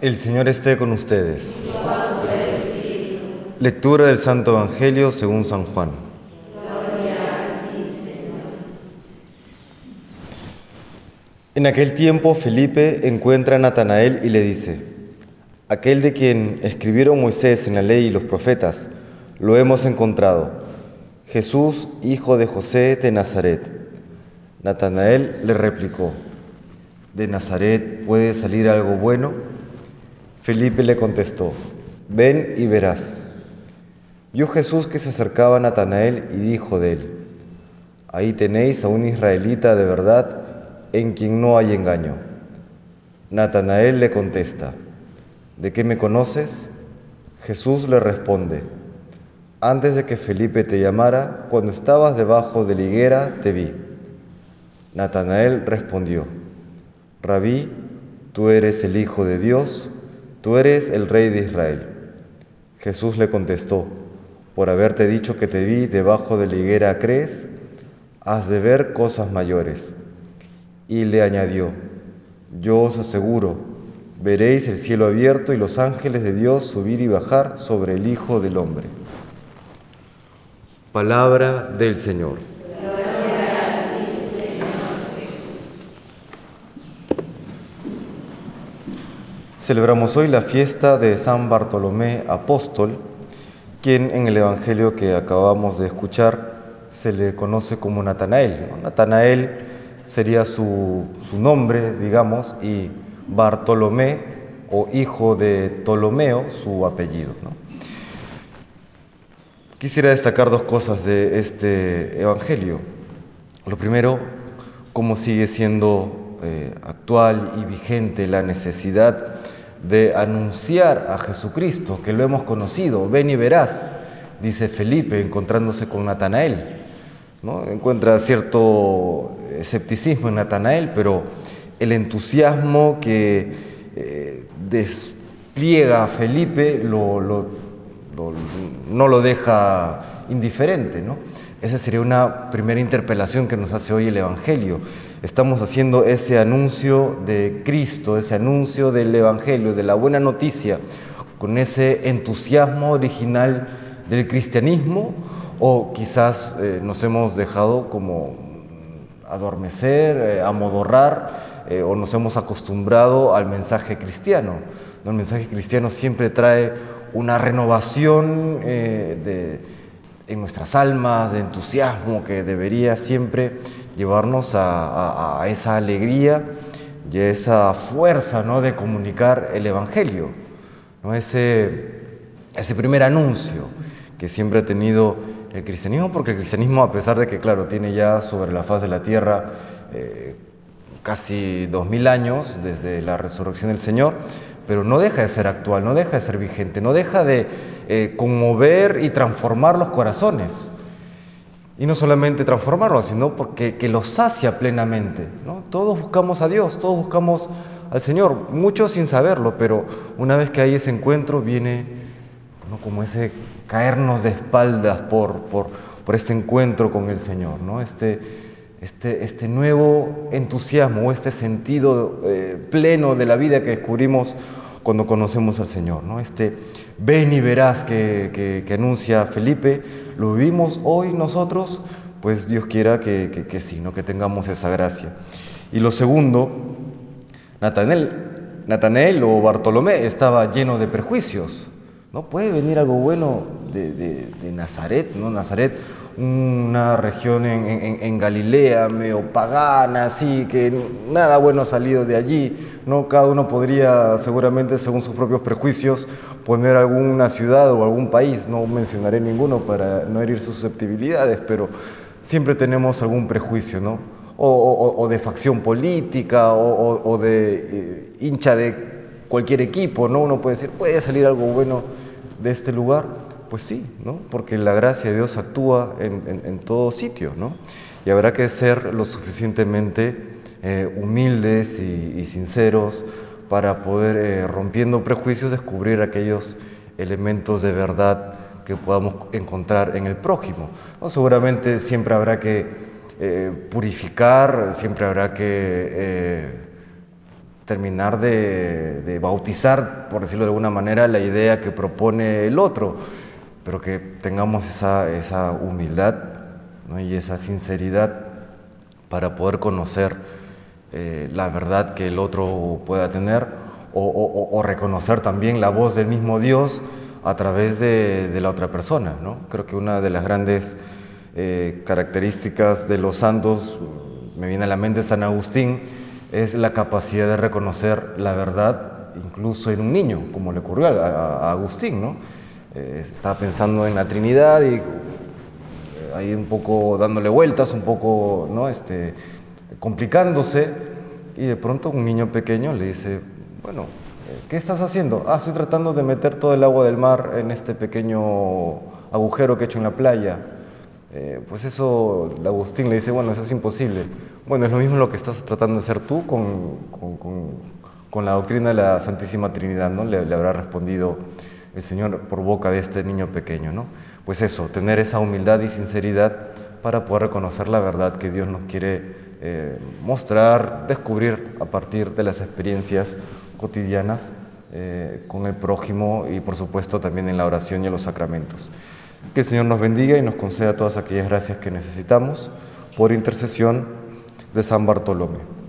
El Señor esté con ustedes. Lectura del Santo Evangelio según San Juan. En aquel tiempo Felipe encuentra a Natanael y le dice, aquel de quien escribieron Moisés en la ley y los profetas, lo hemos encontrado, Jesús, hijo de José de Nazaret. Natanael le replicó, ¿de Nazaret puede salir algo bueno? Felipe le contestó, ven y verás. Vio Jesús que se acercaba a Natanael y dijo de él, ahí tenéis a un israelita de verdad en quien no hay engaño. Natanael le contesta, ¿de qué me conoces? Jesús le responde, antes de que Felipe te llamara, cuando estabas debajo de la higuera, te vi. Natanael respondió, Rabí, tú eres el Hijo de Dios, tú eres el Rey de Israel. Jesús le contestó, por haberte dicho que te vi debajo de la higuera, ¿crees? Has de ver cosas mayores. Y le añadió, yo os aseguro, veréis el cielo abierto y los ángeles de Dios subir y bajar sobre el Hijo del Hombre. Palabra del Señor. Celebramos hoy la fiesta de San Bartolomé Apóstol, quien en el Evangelio que acabamos de escuchar se le conoce como Natanael. Natanael sería su, su, nombre, digamos, y Bartolomé o hijo de Ptolomeo, su apellido. Quisiera destacar dos cosas de este Evangelio. Lo primero, cómo sigue siendo eh, actual y vigente la necesidad de anunciar a Jesucristo, que lo hemos conocido. Ven y verás, dice Felipe encontrándose con Natanael. ¿no? Encuentra cierto escepticismo en Natanael, pero el entusiasmo que eh, despliega a Felipe no lo deja indiferente. ¿no? Esa sería una primera interpelación que nos hace hoy el Evangelio. Estamos haciendo ese anuncio de Cristo, ese anuncio del Evangelio, de la buena noticia, con ese entusiasmo original del cristianismo o quizás eh, nos hemos dejado como adormecer, eh, amodorrar eh, o nos hemos acostumbrado al mensaje cristiano. ¿no? El mensaje cristiano siempre trae una renovación de, en nuestras almas, de entusiasmo que debería siempre llevarnos a, esa alegría y a esa fuerza ¿no? de comunicar el Evangelio, ¿no? ese, ese primer anuncio que siempre ha tenido el cristianismo, porque el cristianismo, a pesar de que, claro, tiene ya sobre la faz de la tierra eh, casi dos mil años desde la resurrección del Señor, pero no deja de ser actual, no deja de ser vigente, no deja de eh, conmover y transformar los corazones. Y no solamente transformarlos, sino porque que los sacia plenamente. ¿no? Todos buscamos a Dios, todos buscamos al Señor, muchos sin saberlo, pero una vez que hay ese encuentro viene ¿no? como ese caernos de espaldas por, por, por este encuentro con el Señor, ¿no? este, este, este nuevo entusiasmo, este sentido eh, pleno de la vida que descubrimos cuando conocemos al Señor. ¿no? Este ven y verás que, que, anuncia Felipe, lo vivimos hoy nosotros, pues Dios quiera que, que, sí, ¿no? que tengamos esa gracia. Y lo segundo, Natanael, Natanael o Bartolomé estaba lleno de prejuicios. ¿No puede venir algo bueno de, de, de Nazaret? ¿no? Nazaret, una región en, en, en, Galilea medio pagana, así, que nada bueno ha salido de allí. ¿no? Cada uno podría, seguramente, según sus propios prejuicios, poner alguna ciudad o algún país. No mencionaré ninguno para no herir sus susceptibilidades, pero siempre tenemos algún prejuicio, ¿no? O, de facción política, o, o de eh, hincha de cualquier equipo, ¿no? Uno puede decir, puede salir algo bueno de este lugar. Pues sí, ¿no? Porque la gracia de Dios actúa en, en, en todo sitio, ¿no? Y habrá que ser lo suficientemente eh, humildes y, sinceros para poder, eh, rompiendo prejuicios, descubrir aquellos elementos de verdad que podamos encontrar en el prójimo. Seguramente siempre habrá que eh, purificar, siempre habrá que terminar de, bautizar, por decirlo de alguna manera, la idea que propone el otro, pero que tengamos esa, humildad y esa sinceridad para poder conocer eh, la verdad que el otro pueda tener o, reconocer también la voz del mismo Dios a través de, la otra persona. ¿no? Creo que una de las grandes eh, características de los santos, me viene a la mente San Agustín, es la capacidad de reconocer la verdad incluso en un niño, como le ocurrió a, Agustín. ¿no? Eh, estaba pensando en la Trinidad y ahí un poco dándole vueltas, un poco ¿no? este, complicándose, y de pronto un niño pequeño le dice, bueno, ¿qué estás haciendo? Ah, estoy tratando de meter todo el agua del mar en este pequeño agujero que he hecho en la playa. Eh, pues eso, Agustín le dice, bueno, eso es imposible. Bueno, es lo mismo lo que estás tratando de hacer tú con, con, la doctrina de la Santísima Trinidad, ¿no? Le, habrá respondido el Señor por boca de este niño pequeño, ¿no? Pues eso, tener esa humildad y sinceridad para poder reconocer la verdad que Dios nos quiere eh, mostrar, descubrir a partir de las experiencias cotidianas eh, con el prójimo y por supuesto también en la oración y en los sacramentos. Que el Señor nos bendiga y nos conceda todas aquellas gracias que necesitamos por intercesión de San Bartolomé.